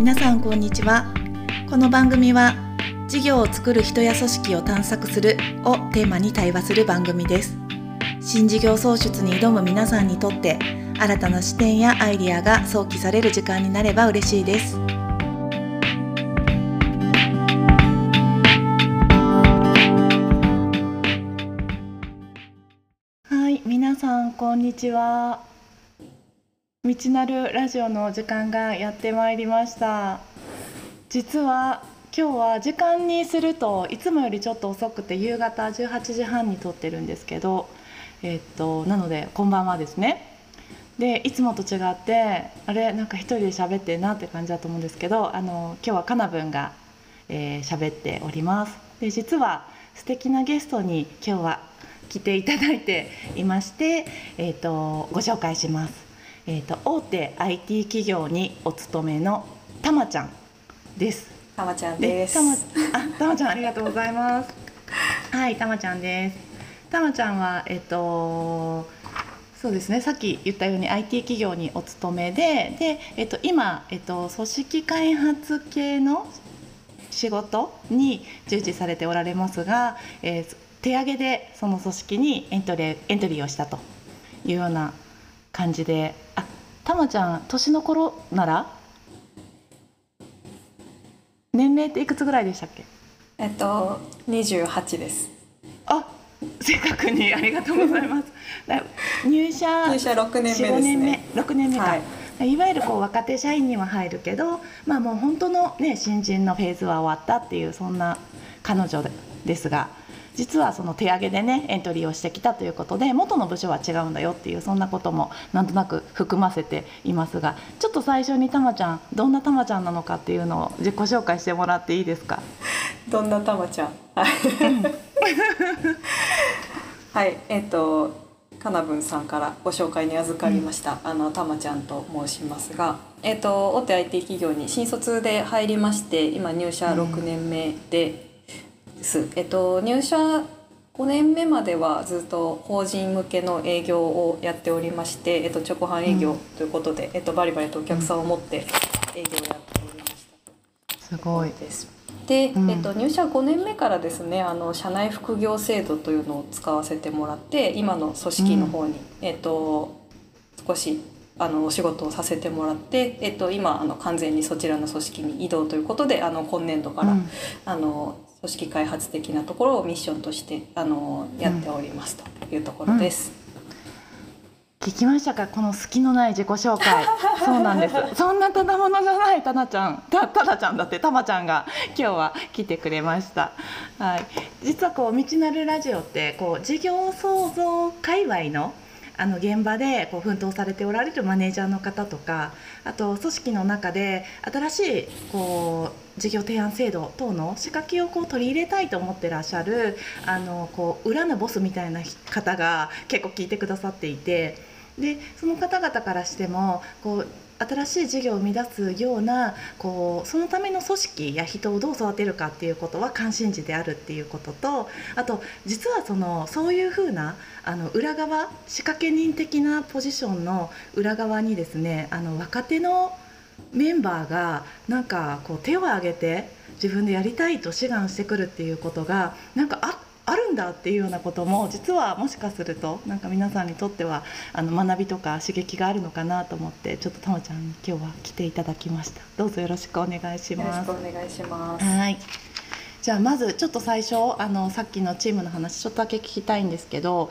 皆さんこんにちは。この番組は事業を作る人や組織を探索するをテーマに対話する番組です。新事業創出に挑む皆さんにとって新たな視点やアイディアが想起される時間になれば嬉しいです。はい皆さんこんにちは。道なるラジオの時間がやってまいりました。実は今日は時間にするといつもよりちょっと遅くて夕方18時半に撮ってるんですけどえっとなのでこんばんはですね。でいつもと違ってあれなんか一人で喋ってんなって感じだと思うんですけどあの今日はかなぶんが喋、えー、っております。で実は素敵なゲストに今日は来ていただいていまして、えーと、ご紹介します、えーと、と大手 IT 企業にお勤めのたまちゃんです。たまちゃんです。たまあたまちゃんありがとうございます。はいたまちゃんです。たまちゃんはえっ、ー、とそうですねさっき言ったように IT 企業にお勤めでで、えっと、今、えっと、組織開発系の仕事に従事されておられますが、えー、手挙げでその組織にエントリーエントリーをしたというような感じで。あたまちゃん年の頃なら？年齢っていくつぐらいでしたっけ？えっと28です。あ正確にありがとうございます。入社入社6年目ですね。年目6年目か、はい、いわゆるこう若手社員には入るけどまあもう本当のね新人のフェーズは終わったっていうそんな彼女ですが実はその手上げでねエントリーをしてきたということで元の部署は違うんだよっていうそんなこともなんとなく含ませていますがちょっと最初にたまちゃんどんなたまちゃんなのかっていうのを自己紹介してもらっていいですか？どんなたまちゃん？はい。えっ、ー、とかなぶんさんからご紹介に預かりました、うん、あのたまちゃんと申しますが、えーと、大手 IT 企業に新卒で入りまして今入社6年目で、です。えっと、入社5年目まではずっと法人向けの営業をやっておりまして、えっと、直販営業ということで、うん、えっと、バリバリとお客さんを持って営業をやっておりました。すごいです。で、うん、えっと、入社5年目からですねあの社内副業制度というのを使わせてもらって今の組織の方に、うん、えっと、少しあのお仕事をさせてもらって、えっと、今あの完全にそちらの組織に移動ということであの今年度から、うん、あの組織開発的なところをミッションとしてあのやっておりますというところです。うん、聞きましたか？この隙のない自己紹介。そうなんです。そんなただものじゃないたなちゃん。たたなちゃんだってたまちゃんが今日は来てくれました。はい。実はこう道なるラジオってこう事業創造界隈のあの現場でこう奮闘されておられるマネージャーの方とかあと組織の中で新しいこう事業提案制度等の仕掛けをこう取り入れたいと思ってらっしゃるあのこう裏のボスみたいな方が結構聞いてくださっていてでその方々からしてもこう新しい事業を生み出すようなこうそのための組織や人をどう育てるかっていうことは関心事であるっていうこととあと実はそのそういうふうなあの裏側仕掛け人的なポジションの裏側にですねあの若手のメンバーがなんかこう手を挙げて自分でやりたいと志願してくるっていうことがなんかあっあるんだっていうようなことも実はもしかするとなんか皆さんにとってはあの学びとか刺激があるのかなと思ってちょっとたまちゃんに今日は来ていただきました。どうぞよろしくお願いします。よろしくお願いします。はい。じゃあまずちょっと最初あのさっきのチームの話ちょっとだけ聞きたいんですけど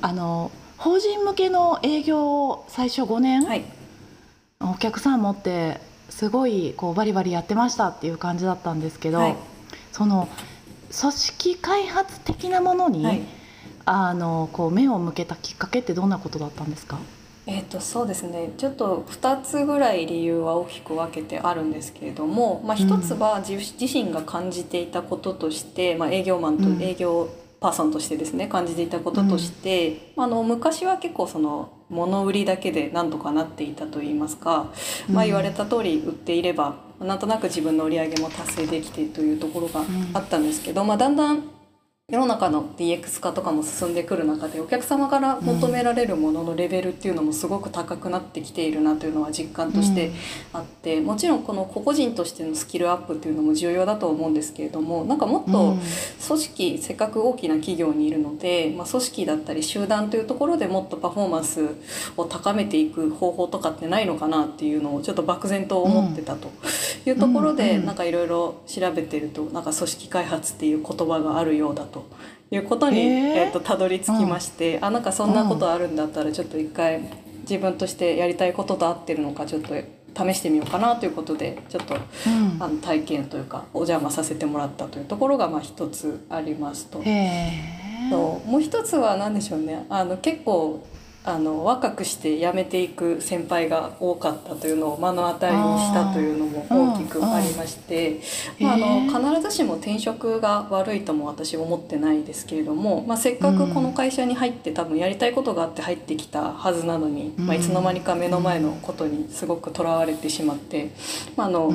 あの法人向けの営業を最初5年、はい、お客さん持ってすごいこうバリバリやってましたっていう感じだったんですけど、はい、その組織開発的なものに、はい、あのこう目を向けたきっかけってどんなことだったんですか？えーと、そうですね。ちょっと2つぐらい理由は大きく分けてあるんですけれども、まあ、1つは自,、自身が感じていたこととして、まあ、営業マンと営業パーソンとしてですね感じていたこととして、うん、あの昔は結構その物売りだけでなんとかなっていたといいますか、まあ、言われた通り売っていればなんとなく自分の売り上げも達成できてというところがあったんですけど、まあ、だんだん世の中の DX 化とかも進んでくる中でお客様から求められるもののレベルっていうのもすごく高くなってきているなというのは実感としてあってもちろんこの個々人としてのスキルアップっていうのも重要だと思うんですけれどもなんかもっと組織せっかく大きな企業にいるので、まあ、組織だったり集団というところでもっとパフォーマンスを高めていく方法とかってないのかなっていうのをちょっと漠然と思ってたというところでなんかいろいろ調べてるとなんか組織開発っていう言葉があるようだと。いうことに、えー、とたどり着きまして、うん、あなんかそんなことあるんだったらちょっと一回自分としてやりたいことと合ってるのかちょっと試してみようかなということでちょっと、うん、あの体験というかお邪魔させてもらったというところがまあ一つありますと。そう。もう一つは何でしょうね。あの結構あの若くして辞めていく先輩が多かったというのを目の当たりにしたというのも大きくありまして、まあ、あの必ずしも転職が悪いとも私思ってないですけれども、まあ、せっかくこの会社に入って多分やりたいことがあって入ってきたはずなのに、まあ、いつの間にか目の前のことにすごくとらわれてしまって、まあ、あの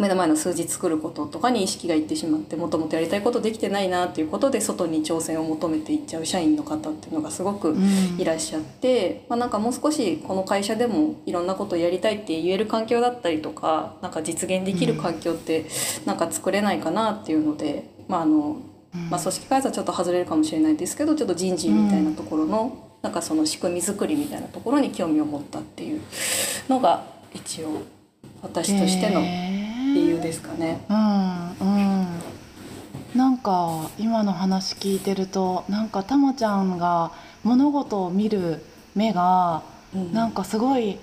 目の前の数字作ることとかに意識がいってしまってもともとやりたいことできてないなっていうことで外に挑戦を求めていっちゃう社員の方っていうのがすごくいらっしゃって、うん、まあ、なんかもう少しこの会社でもいろんなことをやりたいって言える環境だったりとかなんか実現できる環境ってなんか作れないかなっていうので、まああのまあ、組織開発はちょっと外れるかもしれないですけどちょっと人事みたいなところの、なんかその仕組み作りみたいなところに興味を持ったっていうのが一応私としての。えーですかね。うんうん。なんか今の話聞いてるとなんかたまちゃんが物事を見る目が、なんかすごい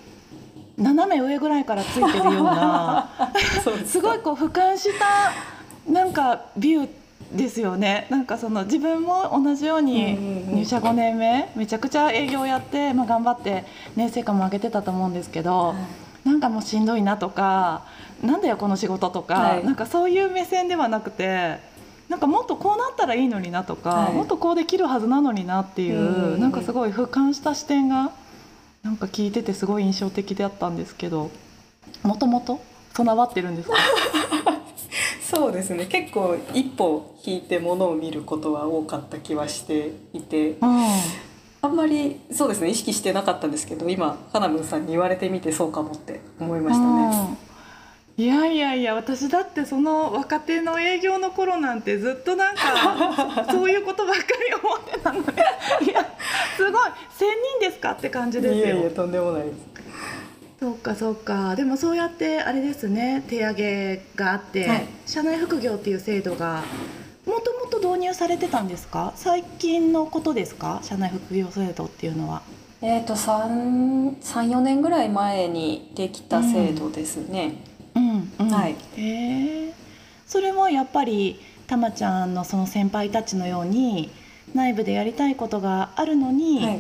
斜め上ぐらいからついてるような すごいこう俯瞰したなんかビューですよね。なんかその自分も同じように入社5年目めちゃくちゃ営業やって、まあ、頑張ってね成果も上げてたと思うんですけど、なんかもうしんどいなとかなんだよこの仕事とか、はい、なんかそういう目線ではなくてなんかもっとこうなったらいいのになとか、はい、もっとこうできるはずなのになっていう、うなんかすごい俯瞰した視点がなんか聞いててすごい印象的だったんですけどもともと備わってるんですか？そうですね。結構一歩引いてものを見ることは多かった気はしていて、うん、あんまりそうですね。意識してなかったんですけど今かなぶんさんに言われてみてそうかもって思いましたね。いやいやいや私だってその若手の営業の頃なんてずっとなんか そういうことばっかり思ってたのでいやすごい千人ですかって感じですよ。いやいやとんでもないです。そうかそうかでもそうやってあれですね手上げがあって、はい、社内副業っていう制度がもともと導入されてたんですか？最近のことですか？社内副業制度っていうのは。えーと、と34年ぐらい前にできた制度ですね。うんうん、はい、へえそれもやっぱりたまちゃんのその先輩たちのように内部でやりたいことがあるのに、はい、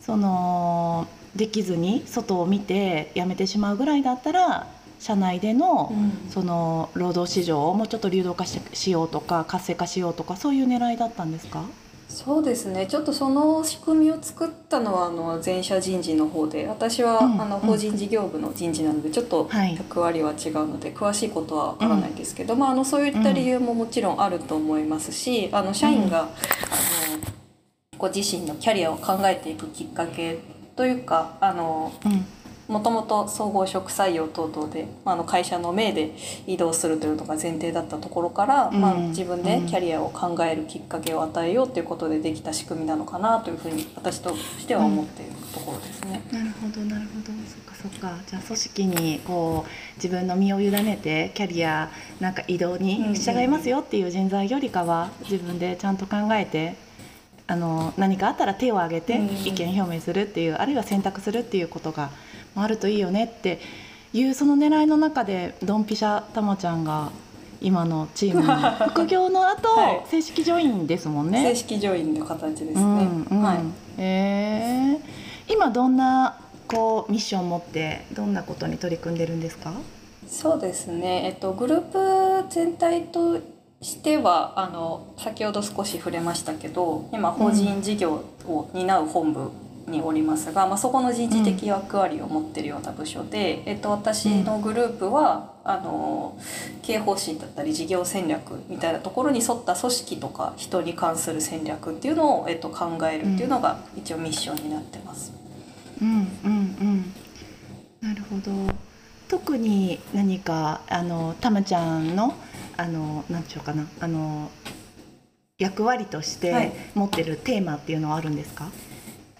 そのできずに外を見て辞めてしまうぐらいだったら社内での,、その労働市場をもうちょっと流動化しようとか活性化しようとかそういう狙いだったんですか？そうですね。ちょっとその仕組みを作ったのはあの全社人事の方で私は、うん、あの法人事業部の人事なのでちょっと役割は違うので、詳しいことはわからないですけど、うん、まあ、あのそういった理由ももちろんあると思いますしあの社員が、あのご自身のキャリアを考えていくきっかけというかあの、もともと総合職採用等々で、まあ、の会社の命で移動するというのが前提だったところから、うん、まあ、自分でキャリアを考えるきっかけを与えようということでできた仕組みなのかなというふうに私としては思っているところですね。うん、なるほどなるほど。そっかそっか。じゃあ組織にこう自分の身を委ねてキャリアなんか移動に従いますよっていう人材よりかは自分でちゃんと考えてあの何かあったら手を挙げて意見表明するっていう、あるいは選択するっていうことがあるといいよねっていうその狙いの中でドンピシャたまちゃんが今のチームに。副業の後、はい、正式ジョインですもんね。正式ジョインの形ですね、うんうん、はい、えー、今どんなこうミッションを持ってどんなことに取り組んでるんですか？そうですね、えっと、グループ全体としてはあの先ほど少し触れましたけど今法人事業を担う本部におりますが、まあ、そこの人事的役割を持っているような部署で、えっと、私のグループは、あの経営方針だったり事業戦略みたいなところに沿った組織とか人に関する戦略っていうのを、えっと、考えるっていうのが一応ミッションになってます。うんうんうん。なるほど。特に何かあのたまちゃんのあのなんていうかなあの役割として持ってるテーマっていうのはあるんですか、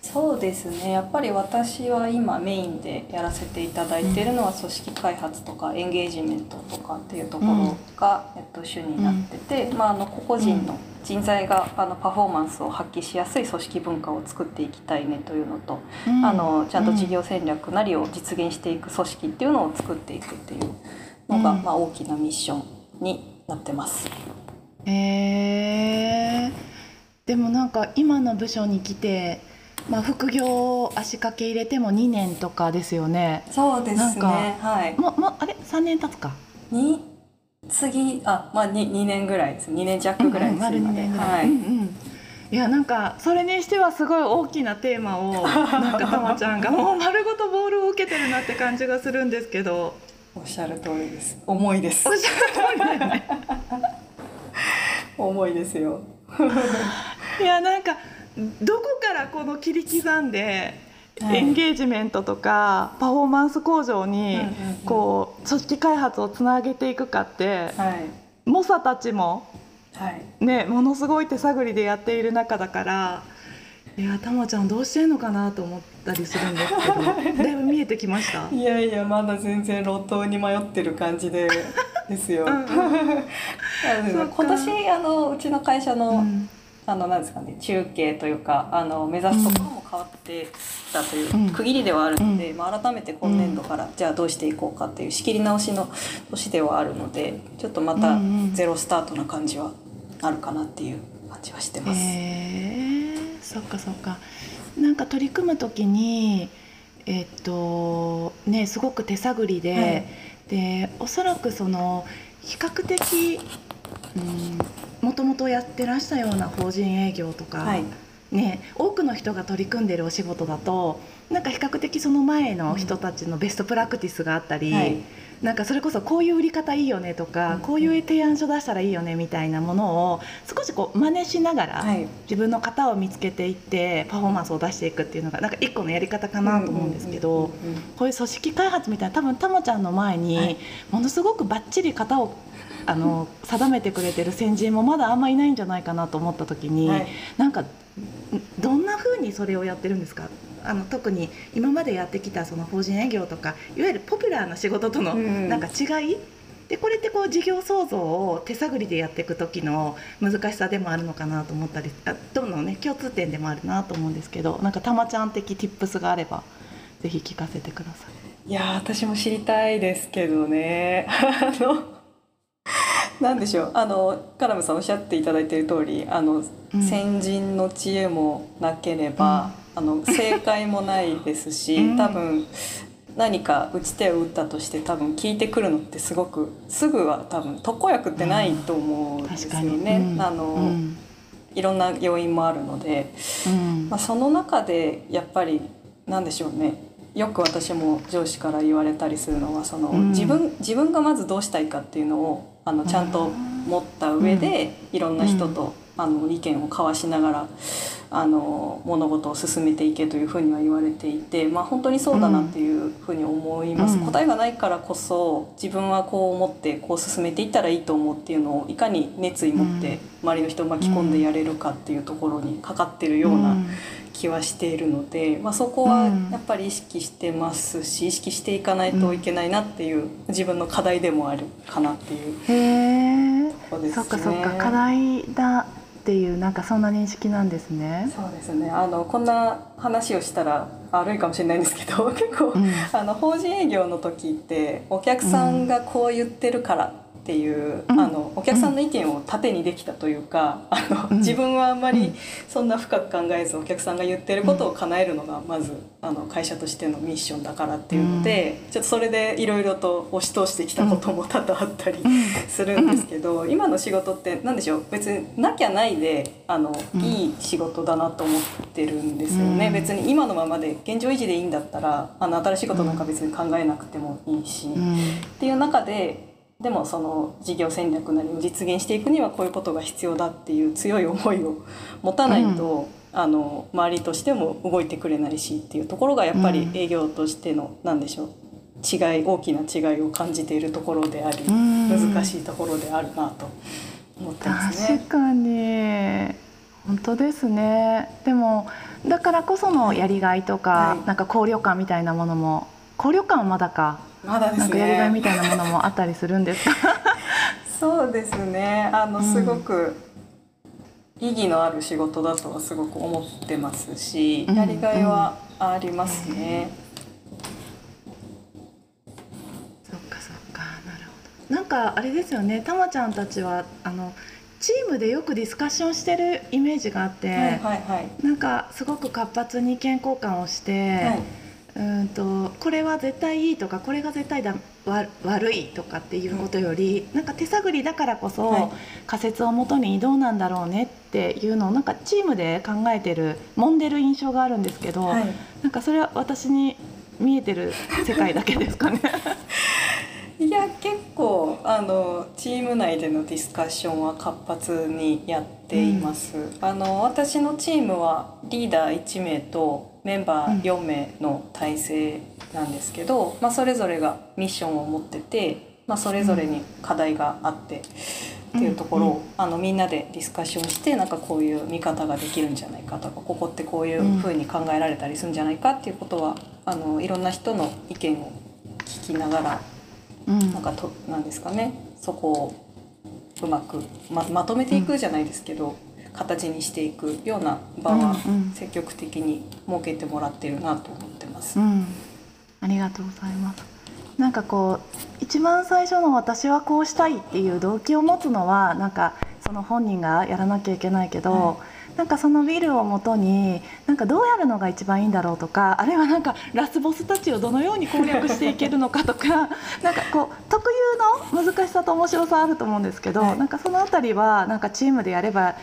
そうですね。やっぱり私は今メインでやらせていただいているのは組織開発とかエンゲージメントとかっていうところが、えっと、主になってて、まあ、あの個々人の人材があのパフォーマンスを発揮しやすい組織文化を作っていきたいねというのと、うん。あのちゃんと事業戦略なりを実現していく組織っていうのを作っていくっていうのが、うん。まあ、大きなミッションになってます。へえでもなんか今の部署に来て、まあ、副業足掛け入れても2年とかですよね。そうですね。はい。ももあれ？3年経つか？に次あまあ 2, 2年ぐらいです。2年弱ぐらいです、丸2今で年ぐらい、はいうんうん。いやなんかそれにしてはすごい大きなテーマを なんかたまちゃんがもう丸ごとボールを受けてるなって感じがするんですけど。おっしゃる通りです。重いです。おっしゃる通りだよね。重いですよ。いやなんかどこからこの切り刻んで、はい。エンゲージメントとかパフォーマンス向上にこう組織開発をつなげていくかってはい。猛者たちもはい。ねものすごい手探りでやっている中だからいやたまちゃんどうしてんのかなと思ったりするんですけど だいぶ見えてきました？いやいやまだ全然路頭に迷ってる感じで ですよ。うん 今年あのうちの会社の、うんあのなんですかね中継というかあの目指すところも変わってきたといううん。区切りではあるので、まあ、改めて今年度からじゃあどうしていこうかっていう仕切り直しの年ではあるのでちょっとまたうんうん。ゼロスタートな感じはあるかなっていう感じはしてます。へえそっかそっか。なんか取り組む時にえっとねすごく手探りで、はい。でおそらくその比較的うんもともとやってらしたような法人営業とか、はい。ね、多くの人が取り組んでるお仕事だとなんか比較的その前の人たちのベストプラクティスがあったり、はい。なんかそれこそこういう売り方いいよねとか、うんこういう提案書出したらいいよねみたいなものを少しこう真似しながら、はい。自分の型を見つけていってパフォーマンスを出していくっていうのがなんか一個のやり方かなと思うんですけど。こういう組織開発みたいな多分たまちゃんの前に、はい。ものすごくばっちり型をあの定めてくれてる先人もまだあんまいないんじゃないかなと思った時に、はい。なんかんどんな風にそれをやってるんですか？あの特に今までやってきたその法人営業とかいわゆるポピュラーな仕事とのうんなんか違い、でこれってこう事業創造を手探りでやっていく時の難しさでもあるのかなと思ったりあどのね共通点でもあるなと思うんですけどなんかたまちゃん的 tips があればぜひ聞かせてください。いやー私も知りたいですけどね。あのなんでしょう。あのカラムさんおっしゃっていただいている通りあの、うん。先人の知恵もなければ、あの正解もないですし、うん。多分何か打ち手を打ったとして多分聞いてくるのってすごくすぐは多分特効薬ってないと思うんです確よね。あの、うん。いろんな要因もあるので。うん。まあ、その中でやっぱりなんでしょうね。よく私も上司から言われたりするのはその、うん。自分自分がまずどうしたいかっていうのをあのちゃんと持った上で、いろんな人と、あの意見を交わしながらあの物事を進めていけというふうには言われていて、まあ、本当にそうだなっていうふうに思います、うん。答えがないからこそ自分はこう思ってこう進めていったらいいと思うっていうのをいかに熱意持って周りの人を巻き込んでやれるかっていうところにかかってるような気はしているので、まあ、そこはうんやっぱり意識してますし意識していかないといけないなっていう自分の課題でもあるかなっていうところですね。そっかそっか課題だっていうなんかそんな認識なんですね。そうですねあのこんな話をしたら悪いかもしれないんですけど結構、うんあの法人営業の時ってお客さんがこう言ってるからっっていう、うん。あのお客さんの意見を盾にできたというか、あのうん。自分はあんまりうん。そんな深く考えずお客さんが言ってることを叶えるのがまずあの会社としてのミッションだからっていうので、ちょっとそれでいろいろと押し通してきたことも多々あったりうん。するんですけど、今の仕事って何でしょう？別になきゃないであの、うん。いい仕事だなと思ってるんですよね、うん。別に今のままで現状維持でいいんだったらあの新しいことなんか別に考えなくてもいいし、うん。っていう中ででもその事業戦略なりを実現していくにはこういうことが必要だっていう強い思いを持たないと、あの周りとしても動いてくれないしっていうところがやっぱりうん。営業としての何でしょう違い大きな違いを感じているところであり、うん。難しいところであるなと思ってますね。確かに。本当ですね。でもだからこそのやりがいとか、はい。なんか交流感みたいなものも交流感はまだか、まだですなんかやりがいみね。たいなものもあったりするんですか？そうですね。あのうんすごく意義のある仕事だとはすごく思ってますし、うんやりがいはありますね。そっかそっかなるほどなんかあれですよねたまちゃんたちはあのチームでよくディスカッションしてるイメージがあって、はいはいはい。なんかすごく活発に意見交換をして、はい。うーんとこれは絶対いいとかこれが絶対だわ悪いとかっていうことより、なんか手探りだからこそ、はい仮説をもとにどうなんだろうねっていうのをなんかチームで考えてる揉んでる印象があるんですけど、はい。なんかそれは私に見えてる世界だけですかね。いや結構あのチーム内でのディスカッションは活発にやっています。あの私のチームはリーダー1名とメンバー4名の体制なんですけど、まあそれぞれがミッションを持ってて、まあそれぞれに課題があって。っていうところを、あのみんなでディスカッションしてなんかこういう見方ができるんじゃないかとかここってこういうふうに考えられたりするんじゃないかっていうことはあのいろんな人の意見を聞きながらうん。なんかとなんですかね。そこをうまくままとめていくじゃないですけど、形にしていくような場はうんうん。積極的に設けてもらってるなと思ってます。うん、ありがとうございます。なんかこう一番最初の私はこうしたいっていう動機を持つのはなんかその本人がやらなきゃいけないけど、はなんかそのビルをもとになんかどうやるのが一番いいんだろうとかあるいはなんかラスボスたちをどのように攻略していけるのかとか なんかこう特有の難しさと面白さあると思うんですけど、はいなんかそのあたりはなんかチームでやれば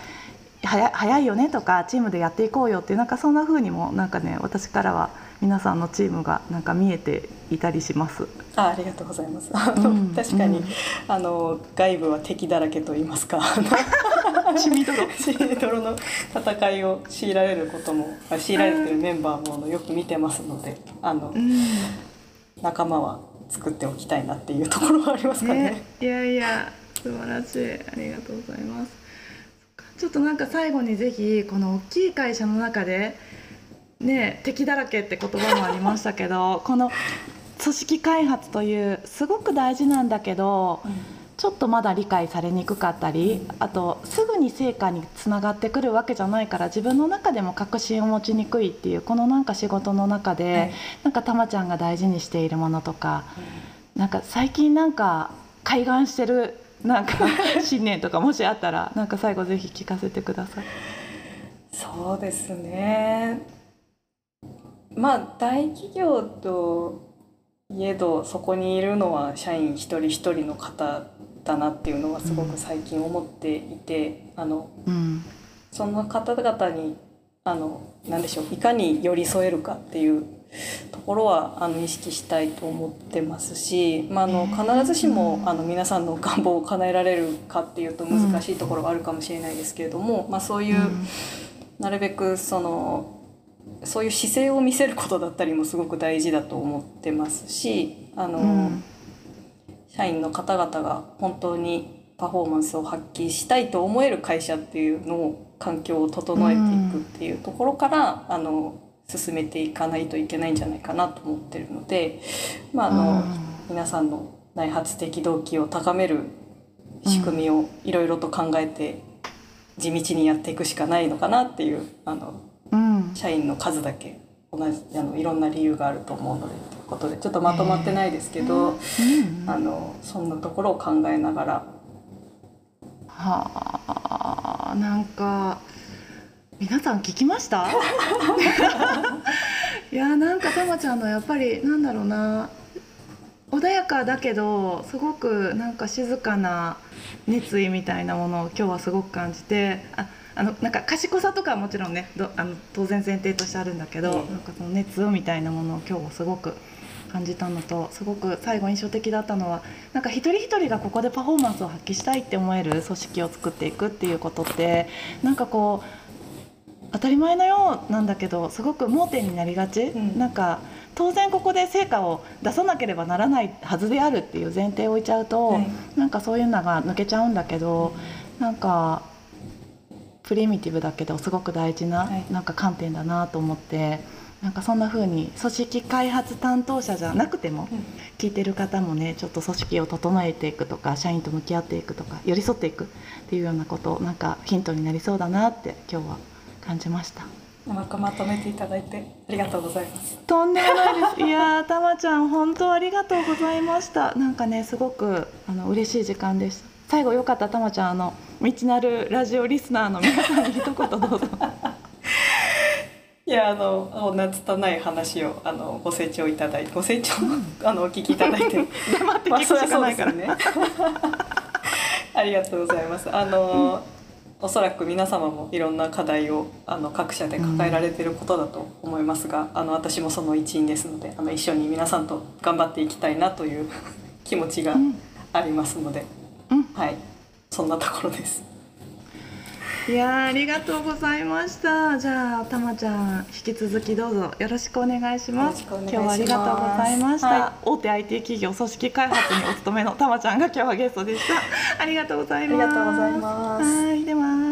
早早いよねとかチームでやっていこうよっていうなんかそんな風にもなんかね私からは皆さんのチームがなんか見えていたりします。あありがとうございます。うん 確かに、うんあの外部は敵だらけと言いますか。血みどろシードロの戦いを強いられることもあ強いられてるメンバーもよく見てますのであのうん。仲間は作っておきたいなっていうところはありますかね。ね、いやいや素晴らしい。ありがとうございます。ちょっとなんか最後にぜひこの大きい会社の中でね敵だらけって言葉もありましたけどこの組織開発というすごく大事なんだけどちょっとまだ理解されにくかったりあとすぐに成果につながってくるわけじゃないから自分の中でも確信を持ちにくいっていうこのなんか仕事の中で、はいなんかたまちゃんが大事にしているものとかなんか最近なんか開眼してるなんか信念とかもしあったら なんか最後ぜひ聞かせてください。そうですね。まあ大企業といえどそこにいるのは社員一人一人の方だなっていうのはすごく最近思っていて、あのうん。その方々にあの何でしょういかに寄り添えるかっていうところはあの意識したいと思ってますし、まあ、あの必ずしもあの皆さんの願望を叶えられるかっていうと難しいところはあるかもしれないですけれども、まあ、そういう、なるべくそのそういう姿勢を見せることだったりもすごく大事だと思ってますしあの、うん社員の方々が本当にパフォーマンスを発揮したいと思える会社っていうのを環境を整えていくっていうところから、あの進めていかないといけないんじゃないかなと思ってるので、まああの皆さんの内発的動機を高める仕組みをいろいろと考えて地道にやっていくしかないのかなっていうあのうん。社員の数だけ同じあのいろんな理由があると思うのでことでちょっとまとまってないですけど、うんあのそんなところを考えながら。はあなんか皆さん聞きました？いやなんかたまちゃんのやっぱりなんだろうな。穏やかだけどすごくなんか静かな熱意みたいなものを今日はすごく感じてああのなんか賢さとかはもちろんねどあの当然前提としてあるんだけど、うん。なんかその熱みたいなものを今日はすごく感じたのとすごく最後印象的だったのはなんか一人一人がここでパフォーマンスを発揮したいって思える組織を作っていくっていうことってなんかこう当たり前のようなんだけどすごく盲点になりがち、うん。なんか当然ここで成果を出さなければならないはずであるっていう前提を置いちゃうと、はいなんかそういうのが抜けちゃうんだけど、なんかプリミティブだけどすごく大事な,、はいなんか観点だなと思ってなんかそんな風に組織開発担当者じゃなくても聞いてる方もねちょっと組織を整えていくとか社員と向き合っていくとか寄り添っていくっていうようなことなんかヒントになりそうだなって今日は感じました。うまくまとめていただいてありがとうございます。とんでもないです。いやー、たまちゃん、本当ありがとうございました。なんかね、すごくあの嬉しい時間でした。最後よかった、たまちゃん、あの道なるラジオリスナーの皆さんに一言どうぞ。いやあの名拙い話をあのご清聴いただいてご清聴 あのお聞きいただいて黙って聞くしかないから。ね。ありがとうございます。あの、おそらく皆様もいろんな課題をあの各社で抱えられていることだと思いますが、あの私もその一員ですので、あの一緒に皆さんと頑張っていきたいなという気持ちがうんありますので、うんはい、そんなところです。いやーありがとうございました。じゃあたまちゃん引き続きどうぞよろしくお願いします。よろしくお願いします今日はありがとうございました。はい大手 IT 企業組織開発にお勤めのたまちゃんが今日はゲストでした。ありがとうございます。ありがとうございますはいでは。